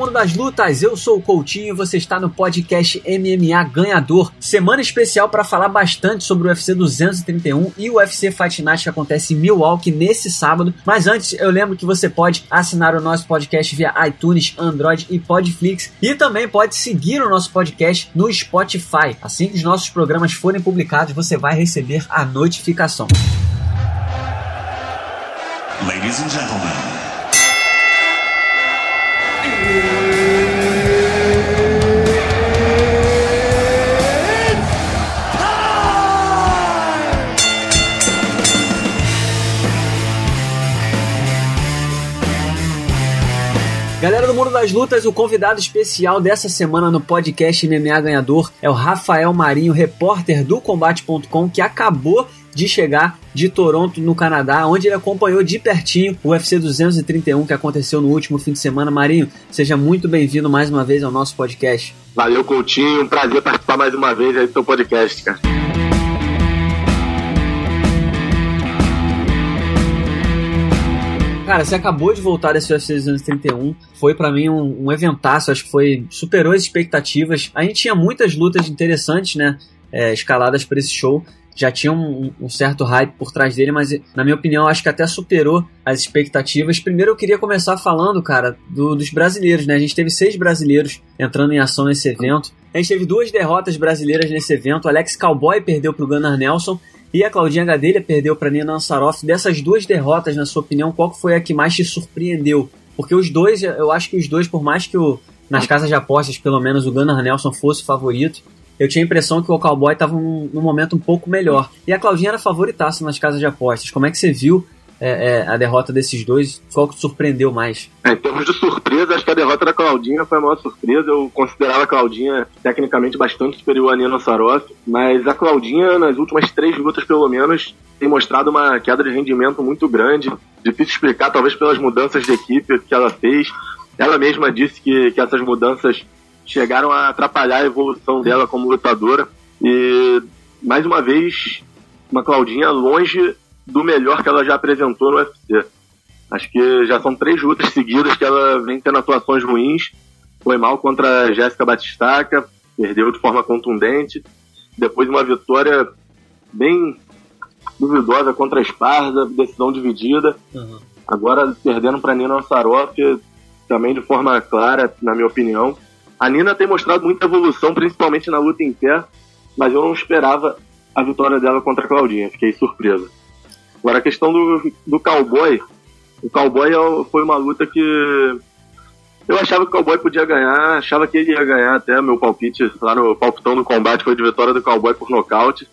mundo das lutas, eu sou o Coutinho e você está no podcast MMA Ganhador. Semana especial para falar bastante sobre o UFC 231 e o UFC Fight Night que acontece em Milwaukee nesse sábado. Mas antes, eu lembro que você pode assinar o nosso podcast via iTunes, Android e Podflix e também pode seguir o nosso podcast no Spotify. Assim que os nossos programas forem publicados, você vai receber a notificação. Ladies and gentlemen, Galera do Mundo das Lutas, o convidado especial dessa semana no podcast MMA Ganhador é o Rafael Marinho, repórter do Combate.com, que acabou de chegar de Toronto, no Canadá, onde ele acompanhou de pertinho o UFC 231 que aconteceu no último fim de semana. Marinho, seja muito bem-vindo mais uma vez ao nosso podcast. Valeu, Coutinho. Um prazer participar mais uma vez aí do seu podcast, cara. Cara, você acabou de voltar desse UFC 231. Foi para mim um, um eventaço, acho que foi. superou as expectativas. A gente tinha muitas lutas interessantes, né? É, escaladas para esse show. Já tinha um, um, certo hype por trás dele, mas na minha opinião acho que até superou as expectativas. Primeiro eu queria começar falando, cara, do, dos brasileiros, né? A gente teve seis brasileiros entrando em ação nesse evento. A gente teve duas derrotas brasileiras nesse evento. Alex Cowboy perdeu pro Gunnar Nelson e a Claudinha Gadelha perdeu para Nina Ansaroff. Dessas duas derrotas, na sua opinião, qual foi a que mais te surpreendeu? Porque os dois, eu acho que os dois, por mais que o, nas casas de apostas, pelo menos o Gunnar Nelson fosse favorito, eu tinha a impressão que o Cowboy estava num, num, momento um pouco melhor. E a Claudinha era favoritaça nas casas de apostas. Como é que você viu é, é, a derrota desses dois? Qual que te surpreendeu mais? É, em termos de surpresa, acho que a derrota da Claudinha foi a maior surpresa. Eu considerava a Claudinha tecnicamente bastante superior a Nina Saroff, mas a Claudinha, nas últimas três lutas pelo menos, tem mostrado uma queda de rendimento muito grande. Difícil explicar, talvez pelas mudanças de equipe que ela fez. Ela mesma disse que, que essas mudanças chegaram a atrapalhar a evolução dela como lutadora. E, mais uma vez, uma Claudinha longe do melhor que ela já apresentou no UFC. Acho que já são três lutas seguidas que ela vem tendo atuações ruins. Foi mal contra a Jéssica Batistaca, perdeu de forma contundente. Depois uma vitória bem duvidosa contra a Esparza, decisão dividida. Uhum. Agora perdendo para Nina Ansaroff, também de forma clara, na minha opinião. A Nina tem mostrado muita evolução, principalmente na luta em pé, mas eu não esperava a vitória dela contra a Claudinha, fiquei surpreso. Agora, a questão do, do cowboy. O cowboy é foi uma luta que. Eu achava que o cowboy podia ganhar, achava que ele ia ganhar até. Meu palpite lá no palpitão do combate foi de vitória do cowboy por nocaute.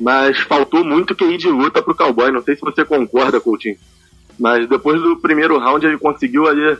Mas faltou muito QI de luta pro cowboy. Não sei se você concorda, Coutinho. Mas depois do primeiro round ele conseguiu ali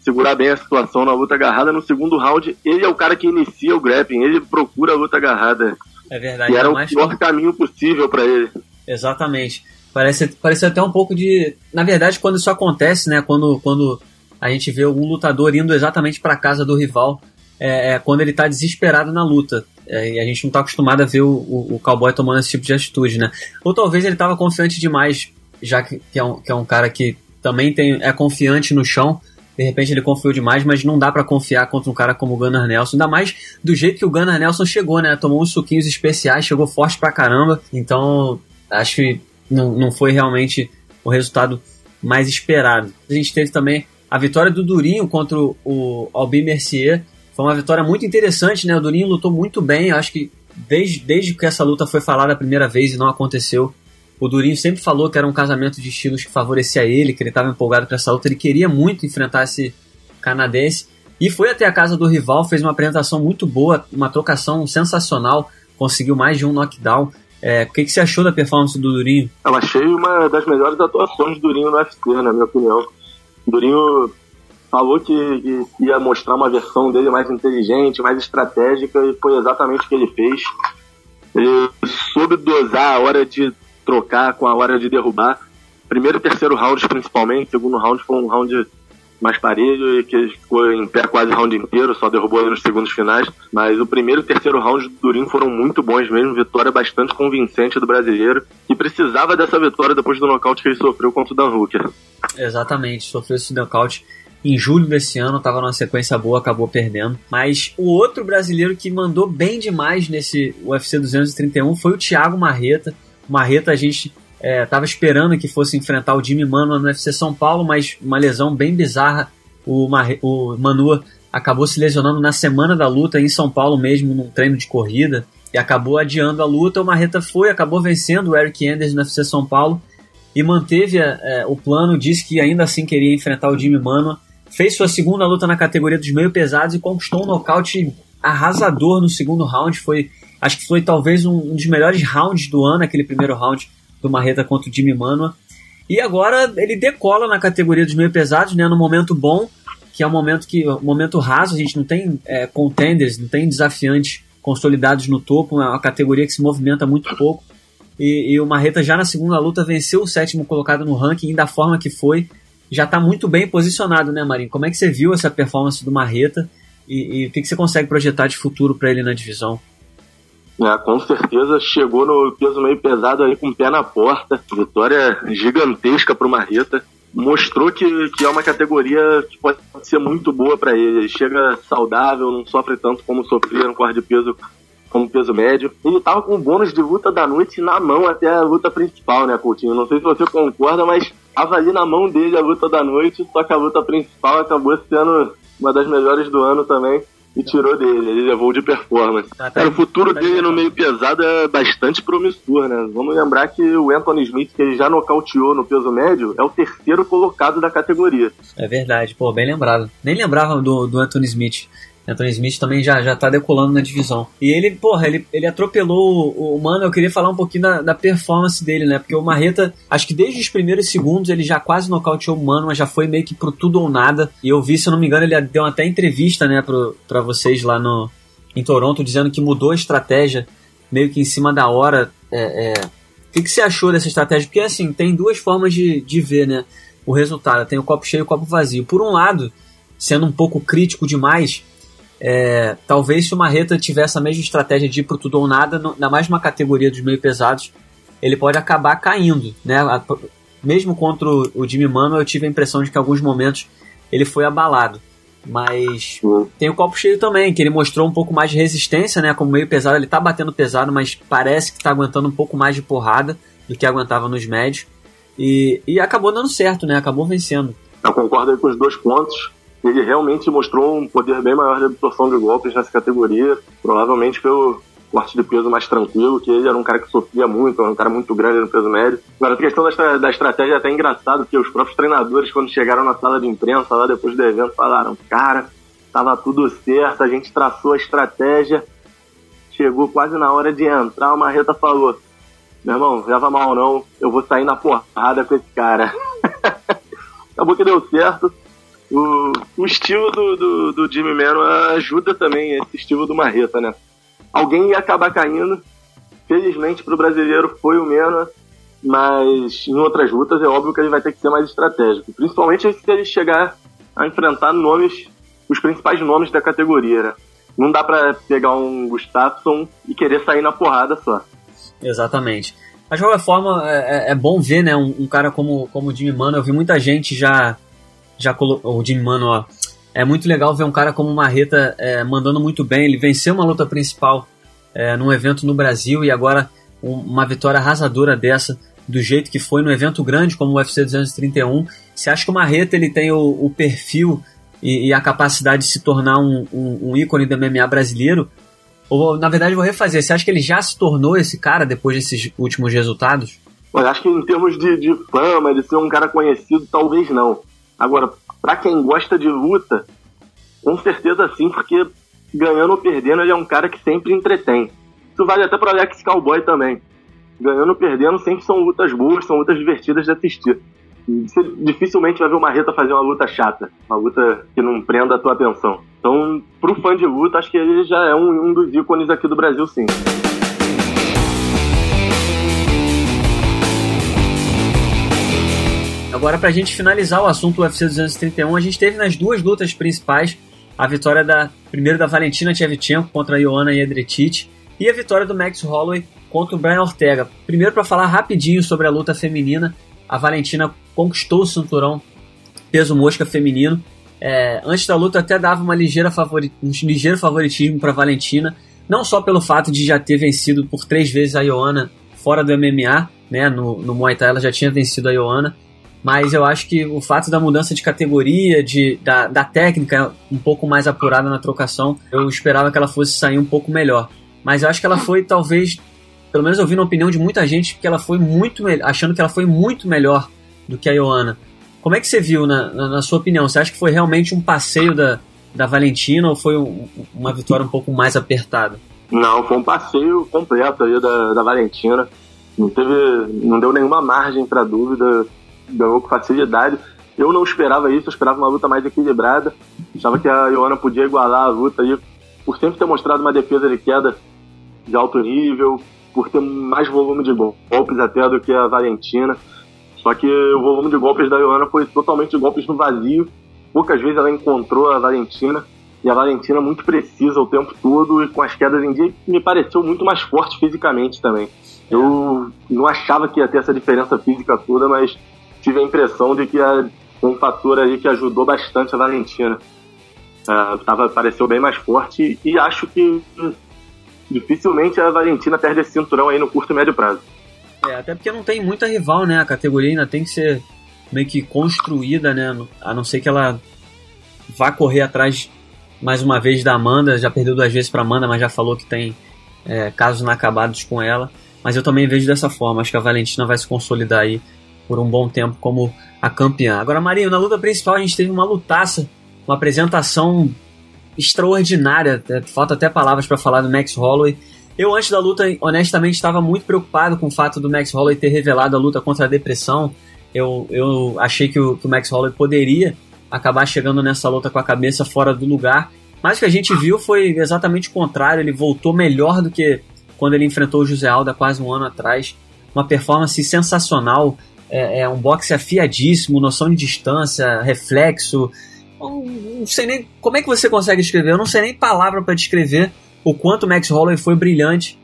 segurar bem a situação na luta agarrada. No segundo round, ele é o cara que inicia o grappling, ele procura a luta agarrada. É verdade. E era o pior caminho possível para ele. Exatamente. Parece, parece até um pouco de. Na verdade, quando isso acontece, né? Quando, quando a gente vê algum lutador indo exatamente para casa do rival, é, é, quando ele tá desesperado na luta. É, e a gente não tá acostumado a ver o, o, o, cowboy tomando esse tipo de atitude, né? Ou talvez ele tava confiante demais, já que, que, é, um, que é um cara que também tem, é confiante no chão. De repente ele confiou demais, mas não dá para confiar contra um cara como o Gunnar Nelson. Ainda mais do jeito que o Gunnar Nelson chegou, né? Tomou uns suquinhos especiais, chegou forte pra caramba. Então acho que não, não foi realmente o resultado mais esperado. A gente teve também a vitória do Durinho contra o Albin Mercier. Foi uma vitória muito interessante, né? O Durinho lutou muito bem. Acho que desde, desde que essa luta foi falada a primeira vez e não aconteceu, o Durinho sempre falou que era um casamento de estilos que favorecia ele, que ele estava empolgado para essa luta. Ele queria muito enfrentar esse canadense. E foi até a casa do rival, fez uma apresentação muito boa, uma trocação sensacional, conseguiu mais de um knockdown. É, o que, que você achou da performance do Durinho? Eu achei uma das melhores atuações do Durinho no UFC, na minha opinião. O Durinho falou que, que, ia mostrar uma versão dele mais inteligente, mais estratégica, e foi exatamente o que ele fez. Ele soube dosar a hora de trocar com a hora de derrubar. Primeiro e terceiro round, principalmente. Segundo round foi um round mais parelho e que ficou em pé quase o round inteiro, só derrubou ali nos segundos finais. Mas o primeiro e terceiro round do Durinho foram muito bons mesmo, vitória bastante convincente do brasileiro, que precisava dessa vitória depois do nocaute que ele sofreu contra o Dan Hooker. Exatamente, sofreu esse nocaute em julho desse ano, estava numa sequência boa, acabou perdendo. Mas o outro brasileiro que mandou bem demais nesse UFC 231 foi o Thiago Marreta. Marreta a gente é, esperando que fosse enfrentar o Jimmy Mano no UFC São Paulo, mas uma lesão bem bizarra. O, Marre o Manua acabou se lesionando na semana da luta em São Paulo mesmo, num treino de corrida, e acabou adiando a luta. O Marreta foi, acabou vencendo o Eric Anders no UFC São Paulo e manteve é, o plano, disse que ainda assim queria enfrentar o Jimmy Mano. Fez sua segunda luta na categoria dos meio pesados e conquistou um nocaute arrasador no segundo round. Foi, acho que foi talvez um, um dos melhores rounds do ano, aquele primeiro round do Marreta contra o Jimmy Mano. E agora ele decola na categoria dos meio pesados, né, no momento bom, que é um momento que um momento raso, a gente não tem é, contenders, não tem desafiantes consolidados no topo, é uma categoria que se movimenta muito pouco. E, e o Marreta já na segunda luta venceu o sétimo colocado no ranking da forma que foi. Já está muito bem posicionado, né, Marinho? Como é que você viu essa performance do Marreta e, e o que, que você consegue projetar de futuro para ele na divisão? É, com certeza chegou no peso meio pesado aí com o pé na porta. Vitória gigantesca para o Marreta. Mostrou que, que é uma categoria que pode ser muito boa para ele. Chega saudável, não sofre tanto como sofria no quarto de peso como peso médio. Ele tava com o bônus de luta da noite na mão até a luta principal, né, Coutinho? Não sei se você concorda, mas tava ali na mão dele a luta da noite, só que a luta principal acabou sendo uma das melhores do ano também e tirou dele. Ele levou de performance. Ah, tá Cara, o futuro tá dele no meio pesado é bastante promissor, né? Vamos lembrar que o Anthony Smith, que ele já nocauteou no peso médio, é o terceiro colocado da categoria. É verdade, pô, bem lembrado. Nem lembrava do, do Anthony Smith. Anthony Smith também já, já tá decolando na divisão. E ele, porra, ele, ele atropelou o, o Mano. Eu queria falar um pouquinho da, da performance dele, né? Porque o Marreta, acho que desde os primeiros segundos ele já quase nocauteou o Mano, mas já foi meio que pro tudo ou nada. E eu vi, se eu não me engano, ele deu até entrevista, né, pro, pra vocês lá no, em Toronto, dizendo que mudou a estratégia meio que em cima da hora. É, é... O que, que você achou dessa estratégia? Porque, assim, tem duas formas de, de ver, né? O resultado. Tem o copo cheio e o copo vazio. Por um lado, sendo um pouco crítico demais, é, talvez se o Marreta tivesse a mesma estratégia de ir pro tudo ou nada, na mais uma categoria dos meio pesados, ele pode acabar caindo, né? Mesmo contra o Jimmy Mano, eu tive a impressão de que em alguns momentos ele foi abalado. Mas tem o copo cheio também, que ele mostrou um pouco mais de resistência, né? Como meio pesado, ele tá batendo pesado, mas parece que tá aguentando um pouco mais de porrada do que aguentava nos médios. E, e acabou dando certo, né? Acabou vencendo. Eu concordo com os dois pontos ele realmente mostrou um poder bem maior de absorção de golpes nessa categoria, provavelmente pelo corte de peso mais tranquilo, que ele era um cara que sofria muito, era um cara muito grande no peso médio. Agora, a questão da, da estratégia é até engraçado, porque os próprios treinadores, quando chegaram na sala de imprensa lá depois do evento, falaram, cara, tava tudo certo, a gente traçou a estratégia, chegou quase na hora de entrar, o Marreta falou, meu irmão, leva mal não, eu vou sair na porrada com esse cara. Acabou que deu certo, o, o estilo do, do, do Jimmy Mano ajuda também esse estilo do Marreta, né? Alguém ia acabar caindo. Felizmente para o brasileiro foi o Mena, mas em outras lutas é óbvio que ele vai ter que ser mais estratégico. Principalmente se ele chegar a enfrentar nomes, os principais nomes da categoria, né? Não dá para pegar um Gustafsson e querer sair na porrada só. Exatamente. Mas de qualquer forma, é, é, é bom ver, né, um, um, cara como, como o Jimmy Mano. Eu vi muita gente já já colocou. O Jimmy Mano. É muito legal ver um cara como o Marreta é, mandando muito bem. Ele venceu uma luta principal é, num evento no Brasil e agora um, uma vitória arrasadora dessa, do jeito que foi no evento grande como o UFC 231. Você acha que o Marreta ele tem o, o perfil e, e, a capacidade de se tornar um, um, um ícone do MMA brasileiro? Ou, na verdade, vou refazer. Você acha que ele já se tornou esse cara depois desses últimos resultados? Eu acho que em termos de, de fama, de ser um cara conhecido, talvez não. Agora, para quem gosta de luta, com certeza sim, porque ganhando ou perdendo, ele é um cara que sempre entretém. Isso vale até para Alex Cowboy também. Ganhando ou perdendo, sempre são lutas boas, são lutas divertidas de assistir. Você dificilmente vai ver uma reta fazer uma luta chata, uma luta que não prenda a tua atenção. Então, pro fã de luta, acho que ele já é um, um dos ícones aqui do Brasil, sim. Agora, pra gente finalizar o assunto UFC 231, a gente teve nas duas lutas principais a vitória da primeiro da Valentina Shevchenko contra a Ioana Jedrzejczyk e a vitória do Max Holloway contra o Brian Ortega. Primeiro, para falar rapidinho sobre a luta feminina, a Valentina conquistou o cinturão peso mosca feminino é, antes da luta até dava uma ligeira favori, um ligeiro favoritismo para Valentina, não só pelo fato de já ter vencido por três vezes a Ioana fora do MMA, né? No, no Muay Thai ela já tinha vencido a Ioana, mas eu acho que o fato da mudança de categoria, de, da, da técnica um pouco mais apurada na trocação, eu esperava que ela fosse sair um pouco melhor. Mas eu acho que ela foi, talvez, pelo menos ouvindo a opinião de muita gente, que ela foi muito achando que ela foi muito melhor do que a Ioana. Como é que você viu, na, na, na, sua opinião? Você acha que foi realmente um passeio da, da Valentina ou foi um, uma vitória um pouco mais apertada? Não, foi um passeio completo aí da, da Valentina. Não teve, não deu nenhuma margem para dúvida, ganhou com facilidade. Eu não esperava isso, eu esperava uma luta mais equilibrada. Achava que a Ioana podia igualar a luta aí, por sempre ter mostrado uma defesa de queda de alto nível, por ter mais volume de golpes até do que a Valentina. Só que o volume de golpes da Ioana foi totalmente golpes no vazio. Poucas vezes ela encontrou a Valentina. E a Valentina muito precisa o tempo todo e com as quedas em dia me pareceu muito mais forte fisicamente também. Eu não achava que ia ter essa diferença física toda, mas tive a impressão de que é um fator aí que ajudou bastante a Valentina. Uh, tava, pareceu bem mais forte e acho que dificilmente a Valentina perde esse cinturão aí no curto e médio prazo. É, até porque não tem muita rival, né? A categoria ainda tem que ser meio que construída, né? A não ser que ela vá correr atrás mais uma vez da Amanda. Já perdeu duas vezes para Amanda, mas já falou que tem é, casos inacabados com ela. Mas eu também vejo dessa forma. Acho que a Valentina vai se consolidar aí por um bom tempo como a campeã. Agora, Marinho, na luta principal a gente teve uma lutaça, uma apresentação extraordinária. É, falta até palavras para falar do Max Holloway eu, antes da luta, honestamente, estava muito preocupado com o fato do Max Holloway ter revelado a luta contra a depressão. Eu, eu achei que o, que o Max Holloway poderia acabar chegando nessa luta com a cabeça fora do lugar. Mas o que a gente viu foi exatamente o contrário. Ele voltou melhor do que quando ele enfrentou o José Aldo há quase um ano atrás. Uma performance sensacional. É, é um boxe afiadíssimo, noção de distância, reflexo. Não, não sei nem como é que você consegue escrever. Eu não sei nem palavra para descrever o quanto Max Holloway foi brilhante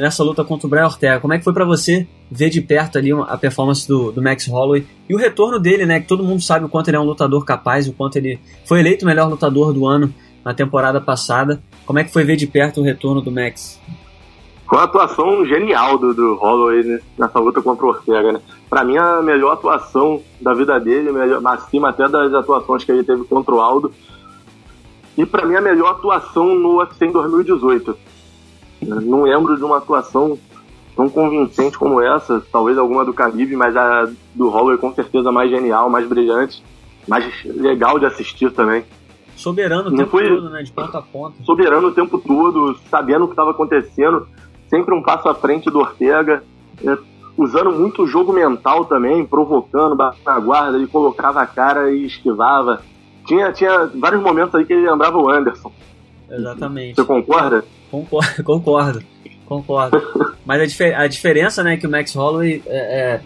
nessa luta contra o Brian Ortega. Como é que foi para você ver de perto ali a performance do, do, Max Holloway e o retorno dele, né? Que todo mundo sabe o quanto ele é um lutador capaz, o quanto ele foi eleito o melhor lutador do ano na temporada passada. Como é que foi ver de perto o retorno do Max? Foi uma atuação genial do, do Holloway né? nessa luta contra o Ortega, né? Pra mim, a melhor atuação da vida dele, melhor, acima até das atuações que ele teve contra o Aldo, e para mim a melhor atuação no UFC em 2018. Não lembro de uma atuação tão convincente como essa, talvez alguma do Khabib, mas a do Holloway com certeza mais genial, mais brilhante, mais legal de assistir também. Soberano o tempo foi... todo, né? De ponta a ponta. Soberano o tempo todo, sabendo o que estava acontecendo, sempre um passo à frente do Ortega, é, usando muito o jogo mental também, provocando, batendo na guarda, ele colocava a cara e esquivava. Tinha, tinha vários momentos aí que ele lembrava o Anderson. Exatamente. Você concorda? Concordo, concordo. concordo. Mas a, difer a, diferença, né, que o Max Holloway é,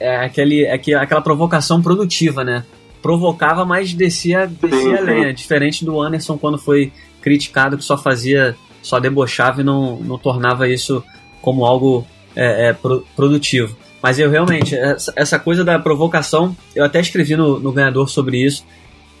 é, é aquele, é aquela provocação produtiva, né? Provocava, mas descia, descia sim, a lenha. Sim. Diferente do Anderson quando foi criticado que só fazia, só debochava e não, não tornava isso como algo é, é, pro, produtivo. Mas eu realmente, essa, essa, coisa da provocação, eu até escrevi no, no Ganhador sobre isso,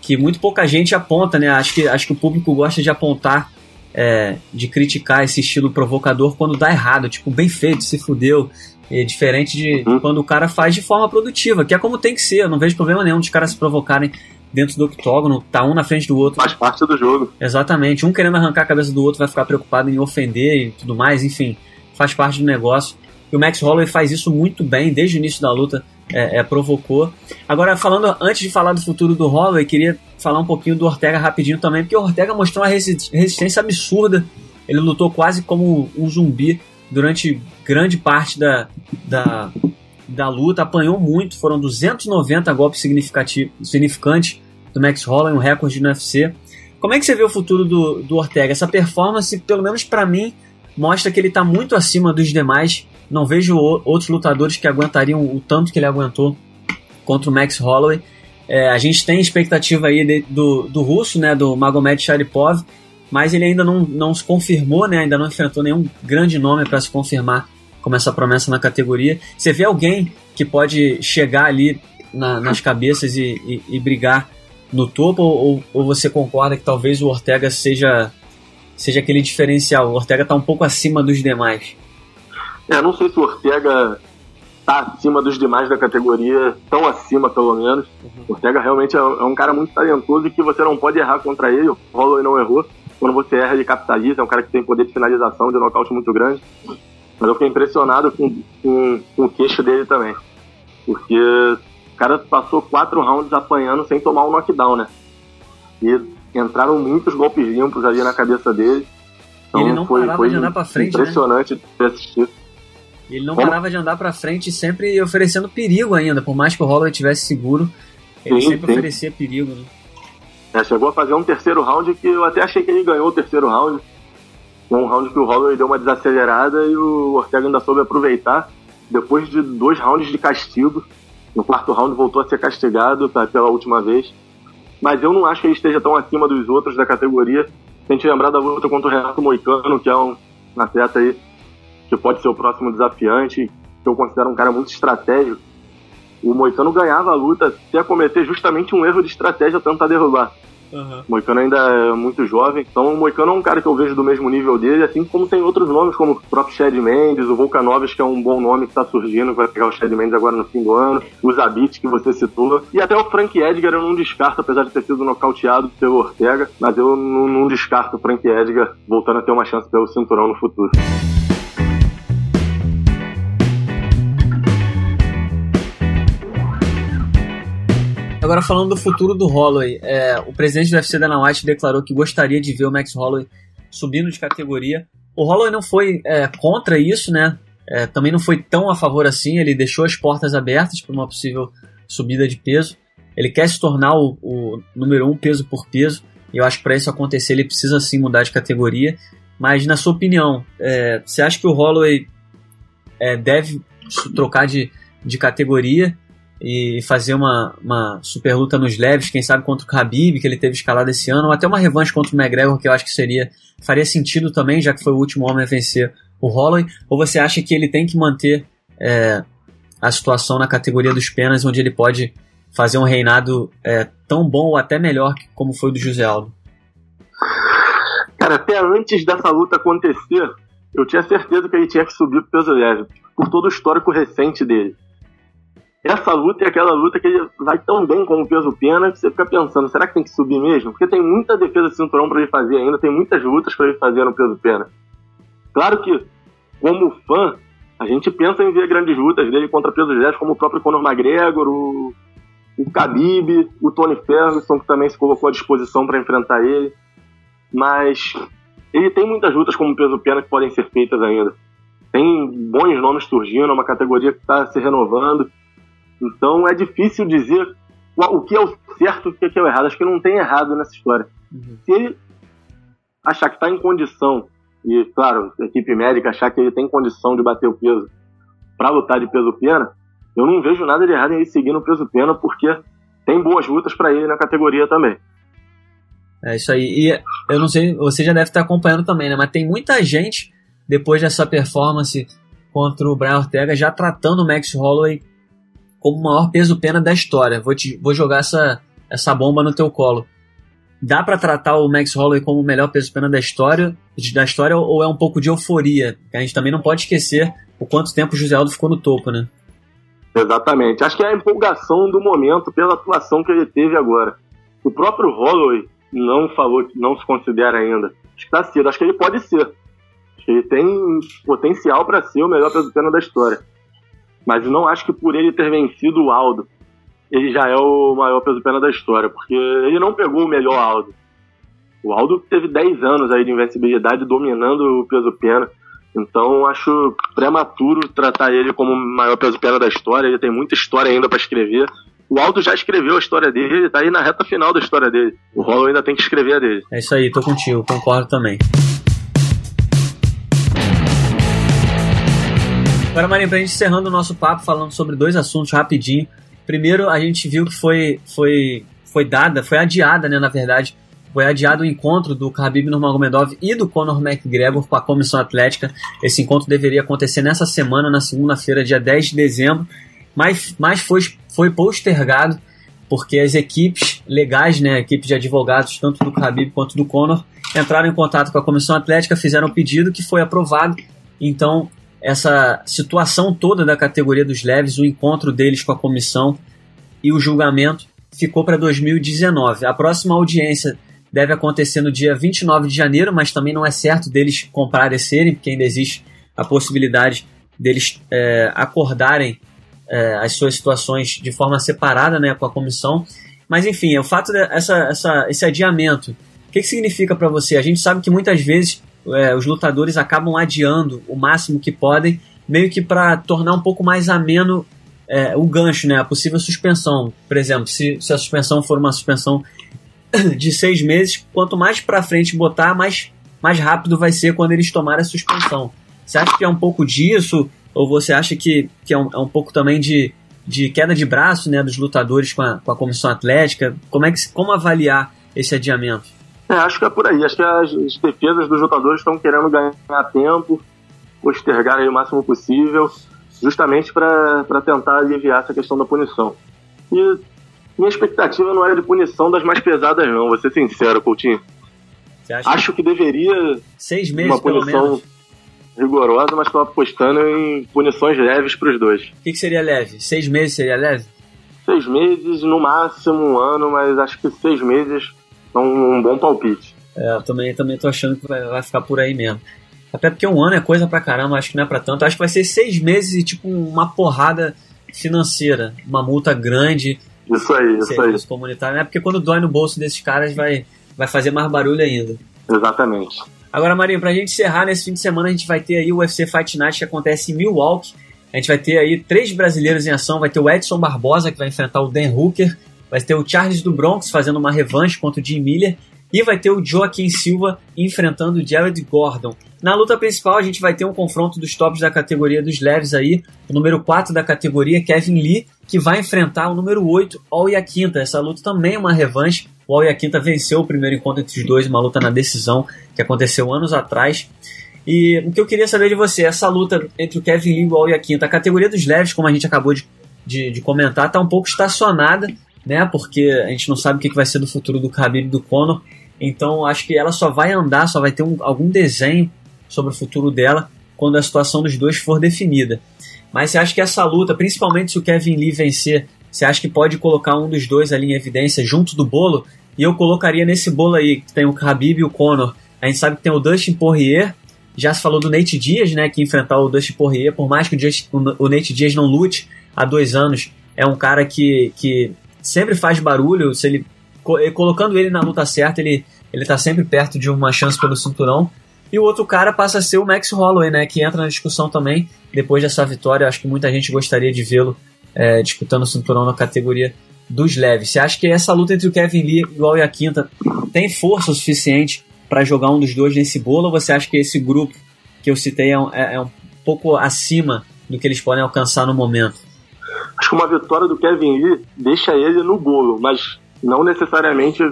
que muito pouca gente aponta, né? Acho que, acho que o público gosta de apontar, é, de criticar esse estilo provocador quando dá errado, tipo, bem feito, se fudeu. É diferente de uhum. quando o cara faz de forma produtiva, que é como tem que ser. Eu não vejo problema nenhum dos caras se provocarem dentro do octógono, tá um na frente do outro. Faz parte do jogo. Exatamente. Um querendo arrancar a cabeça do outro vai ficar preocupado em ofender e tudo mais, enfim, faz parte do negócio. E o Max Holloway faz isso muito bem desde o início da luta é, é, provocou. Agora, falando antes de falar do futuro do Holloway, queria falar um pouquinho do Ortega rapidinho também, porque o Ortega mostrou uma resistência absurda. Ele lutou quase como um zumbi durante grande parte da, da, da luta, apanhou muito, foram 290 golpes significantes do Max Holloway, um recorde no UFC. Como é que você vê o futuro do, do Ortega? Essa performance, pelo menos para mim, mostra que ele está muito acima dos demais não vejo outros lutadores que aguentariam o tanto que ele aguentou contra o Max Holloway. É, a gente tem expectativa aí de, do, do russo, né, do Magomed Sharipov, mas ele ainda não, não se confirmou, né, ainda não enfrentou nenhum grande nome para se confirmar como essa promessa na categoria. Você vê alguém que pode chegar ali na, nas cabeças e, e, e brigar no topo ou, ou você concorda que talvez o Ortega seja seja aquele diferencial? O Ortega está um pouco acima dos demais. É, não sei se o Ortega está acima dos demais da categoria, tão acima pelo menos. Uhum. O Ortega realmente é, é, um cara muito talentoso e que você não pode errar contra ele. O Holloway não errou. Quando você erra, ele capitaliza. É um cara que tem poder de finalização, de nocaute muito grande. Mas eu fiquei impressionado com, com, com o queixo dele também. Porque o cara passou quatro rounds apanhando sem tomar um knockdown, né? E entraram muitos golpes limpos ali na cabeça dele. Então ele não foi, parava foi de andar pra frente, né? impressionante né? ter assistido. Ele não Como? parava de andar para frente, sempre oferecendo perigo ainda, por mais que o Holloway tivesse seguro, ele sim, sempre sim. oferecia perigo, né? É, chegou a fazer um terceiro round que eu até achei que ele ganhou o terceiro round. Um round que o Holloway deu uma desacelerada e o Ortega ainda soube aproveitar. Depois de dois rounds de castigo, no quarto round voltou a ser castigado tá, pela última vez. Mas eu não acho que ele esteja tão acima dos outros da categoria. Se gente lembrar da luta contra o Renato Moicano, que é um atleta aí que pode ser o próximo desafiante, que eu considero um cara muito estratégico. O Moicano ganhava a luta se a cometer justamente um erro de estratégia tentar derrubar. Uhum. Moicano ainda é muito jovem, então o Moicano é um cara que eu vejo do mesmo nível dele, assim como tem outros nomes, como o próprio Chad Mendes, o Volkanovski, que é um bom nome que está surgindo, vai pegar o Chad Mendes agora no fim do ano, o Zabit, que você citou, e até o Frank Edgar eu não descarto, apesar de ter sido nocauteado pelo Ortega, mas eu não, não descarto o Frank Edgar voltando a ter uma chance pelo cinturão no futuro. Agora falando do futuro do Holloway, é, o presidente do UFC Dana White declarou que gostaria de ver o Max Holloway subindo de categoria. O Holloway não foi é, contra isso, né? É, também não foi tão a favor assim. Ele deixou as portas abertas para uma possível subida de peso. Ele quer se tornar o, o número um peso por peso. E eu acho que para isso acontecer ele precisa sim mudar de categoria. Mas na sua opinião, é, você acha que o Holloway é, deve trocar de, de categoria? E fazer uma, uma super luta nos leves, quem sabe contra o Khabib, que ele teve escalado esse ano, ou até uma revanche contra o McGregor, que eu acho que seria faria sentido também, já que foi o último homem a vencer o Holloway, ou você acha que ele tem que manter é, a situação na categoria dos penas, onde ele pode fazer um reinado é, tão bom ou até melhor como foi o do José Aldo? Cara, até antes dessa luta acontecer, eu tinha certeza que ele tinha que subir pro peso leve, por todo o histórico recente dele essa luta é aquela luta que ele vai tão bem com o peso pena que você fica pensando, será que tem que subir mesmo? Porque tem muita defesa de cinturão para ele fazer ainda, tem muitas lutas para ele fazer no peso pena. Claro que, como fã, a gente pensa em ver grandes lutas dele contra pesos leves, como o próprio Conor McGregor, o, o Khabib, o Tony Ferguson, que também se colocou à disposição para enfrentar ele. Mas ele tem muitas lutas como peso pena que podem ser feitas ainda. Tem bons nomes surgindo, é uma categoria que está se renovando. Então é difícil dizer o que é o certo e o que é o errado. Acho que não tem errado nessa história. Uhum. Se ele achar que está em condição, e claro, a equipe médica achar que ele tem condição de bater o peso para lutar de peso pena, eu não vejo nada de errado em ele seguir no peso pena, porque tem boas lutas para ele na categoria também. É isso aí. E eu não sei, você já deve estar acompanhando também, né? Mas tem muita gente, depois dessa performance contra o Brian Ortega, já tratando o Max Holloway como o maior peso-pena da história. Vou, te, vou jogar essa, essa bomba no teu colo. Dá para tratar o Max Holloway como o melhor peso-pena da história, da história ou é um pouco de euforia? A gente também não pode esquecer o quanto tempo o José Aldo ficou no topo, né? Exatamente. Acho que é a empolgação do momento pela atuação que ele teve agora. O próprio Holloway não falou que não se considera ainda. Acho que tá cedo. Acho que ele pode ser. Acho que ele tem potencial para ser o melhor peso-pena da história. Mas não acho que por ele ter vencido o Aldo, ele já é o maior peso-pena da história, porque ele não pegou o melhor Aldo. O Aldo teve 10 anos aí de invencibilidade dominando o peso-pena. Então acho prematuro tratar ele como o maior peso-pena da história. Ele tem muita história ainda para escrever. O Aldo já escreveu a história dele, ele tá aí na reta final da história dele. O Rolo ainda tem que escrever a dele. É isso aí, tô contigo, concordo também. Agora, Marinho, pra gente encerrando o nosso papo, falando sobre dois assuntos rapidinho. Primeiro, a gente viu que foi, foi, foi dada, foi adiada, né, na verdade, foi adiado o encontro do Khabib Nurmagomedov e do Conor McGregor com a Comissão Atlética. Esse encontro deveria acontecer nessa semana, na segunda-feira, dia 10 de dezembro, mas, mas foi, foi postergado porque as equipes legais, né, equipes de advogados, tanto do Khabib quanto do Conor, entraram em contato com a comissão atlética, fizeram um pedido que foi aprovado. Então, essa situação toda da categoria dos leves, o encontro deles com a comissão e o julgamento ficou para 2019. A próxima audiência deve acontecer no dia 29 de janeiro, mas também não é certo deles comparecerem, porque ainda existe a possibilidade deles é, acordarem é, as suas situações de forma separada né, com a comissão. Mas enfim, o fato dessa essa, esse adiamento, o que, que significa para você? A gente sabe que muitas vezes é, os lutadores acabam adiando o máximo que podem, meio que para tornar um pouco mais ameno é, o gancho, né, a possível suspensão. Por exemplo, se, se a suspensão for uma suspensão de seis meses, quanto mais para frente botar, mais, mais rápido vai ser quando eles tomarem a suspensão. Você acha que é um pouco disso? Ou você acha que, que é, um, é um pouco também de, de queda de braço né, dos lutadores com a, com a comissão atlética? Como, é que, como avaliar esse adiamento? É, acho que é por aí. Acho que as, as defesas dos lutadores estão querendo ganhar tempo, postergar o máximo possível, justamente para tentar aliviar essa questão da punição. E minha expectativa não era de punição das mais pesadas, não, vou ser sincero, Coutinho. Acho que deveria Seis meses, uma punição rigorosa, mas estou apostando em punições leves para os dois. O que, que, seria leve? Seis meses seria leve? Seis meses, no máximo um ano, mas acho que seis meses são um bom palpite. É, eu também, também tô achando que vai, vai, ficar por aí mesmo. Até porque um ano é coisa pra caramba, acho que não é pra tanto. Acho que vai ser seis meses e tipo uma porrada financeira, uma multa grande. Isso aí, isso aí. comunitário, né? Porque quando dói no bolso desses caras vai, vai fazer mais barulho ainda. Exatamente. Agora, Marinho, pra gente encerrar, nesse fim de semana a gente vai ter aí o UFC Fight Night que acontece em Milwaukee. A gente vai ter aí três brasileiros em ação. Vai ter o Edson Barbosa, que vai enfrentar o Dan Hooker. Vai ter o Charles do Bronx fazendo uma revanche contra o Jim Miller. E vai ter o Joaquim Silva enfrentando o Jared Gordon. Na luta principal, a gente vai ter um confronto dos tops da categoria dos leves aí. O número 4 da categoria, Kevin Lee, que vai enfrentar o número 8, All Quinta. Essa luta também é uma revanche. O All Quinta venceu o primeiro encontro entre os dois, uma luta na decisão que aconteceu anos atrás. E o que eu queria saber de você, essa luta entre o Kevin Lee e o All Quinta, a categoria dos leves, como a gente acabou de, de, de comentar, está um pouco estacionada, né? Porque a gente não sabe o que vai ser do futuro do Khabib e do Conor. Então acho que ela só vai andar, só vai ter um, algum desenho sobre o futuro dela quando a situação dos dois for definida. Mas você acha que essa luta, principalmente se o Kevin Lee vencer, você acha que pode colocar um dos dois ali em evidência junto do bolo? E eu colocaria nesse bolo aí, que tem o Khabib e o Conor. A gente sabe que tem o Dustin Poirier, já se falou do Nate Diaz, né, que enfrentar o Dustin Poirier, por mais que o, o Nate Diaz não lute há dois anos, é um cara que, que sempre faz barulho, se ele colocando ele na luta certa, ele, ele tá sempre perto de uma chance pelo cinturão. E o outro cara passa a ser o Max Holloway, né? Que entra na discussão também. Depois dessa vitória, acho que muita gente gostaria de vê-lo é, disputando o cinturão na categoria dos leves. Você acha que essa luta entre o Kevin Lee e o Al Quinta tem força o suficiente para jogar um dos dois nesse bolo? Ou você acha que esse grupo que eu citei é é, é um pouco acima do que eles podem alcançar no momento? Que uma vitória do Kevin Lee deixa ele no bolo, mas não necessariamente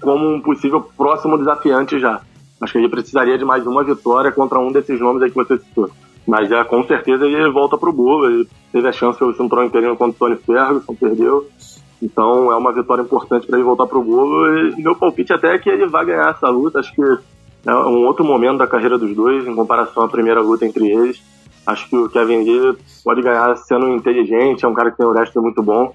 como um possível próximo desafiante já. Acho que ele precisaria de mais uma vitória contra um desses nomes aí que você citou. Mas já com certeza ele volta pro bolo. Ele teve a chance pelo cinturão interino contra o Tony Ferguson, perdeu. Então é uma vitória importante para ele voltar pro bolo. E meu palpite até é que ele vai ganhar essa luta. Acho que é um outro momento da carreira dos dois, em comparação à primeira luta entre eles. Acho que o Kevin Lee pode ganhar sendo inteligente, é um cara que tem um wrestling muito bom.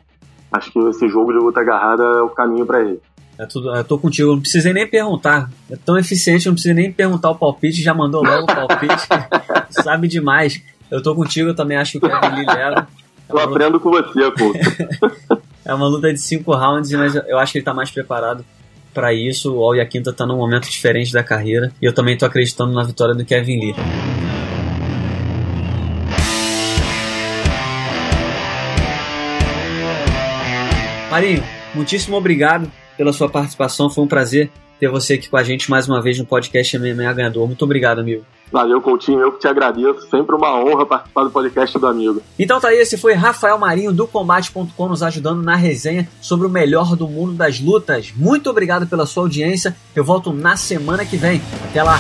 Acho que esse jogo de luta agarrada é o caminho para ele. É tudo, eu tô contigo, não precisei nem perguntar. É tão eficiente, não precisei nem perguntar o palpite, já mandou logo o palpite. sabe demais. Eu tô contigo, eu também acho que o Kevin Lee leva. É eu aprendo luta... com você, pô. é uma luta de cinco rounds, mas eu acho que ele tá mais preparado para isso. O Al Yaquinta tá num momento diferente da carreira. E eu também tô acreditando na vitória do Kevin Lee. Marinho, muitíssimo obrigado pela sua participação. Foi um prazer ter você aqui com a gente mais uma vez no podcast MMA Ganhador. Muito obrigado, amigo. Valeu, Coutinho. Eu que te agradeço. Sempre uma honra participar do podcast do amigo. Então tá aí, esse foi Rafael Marinho do Combate.com nos ajudando na resenha sobre o melhor do mundo das lutas. Muito obrigado pela sua audiência. Eu volto na semana que vem. Até lá.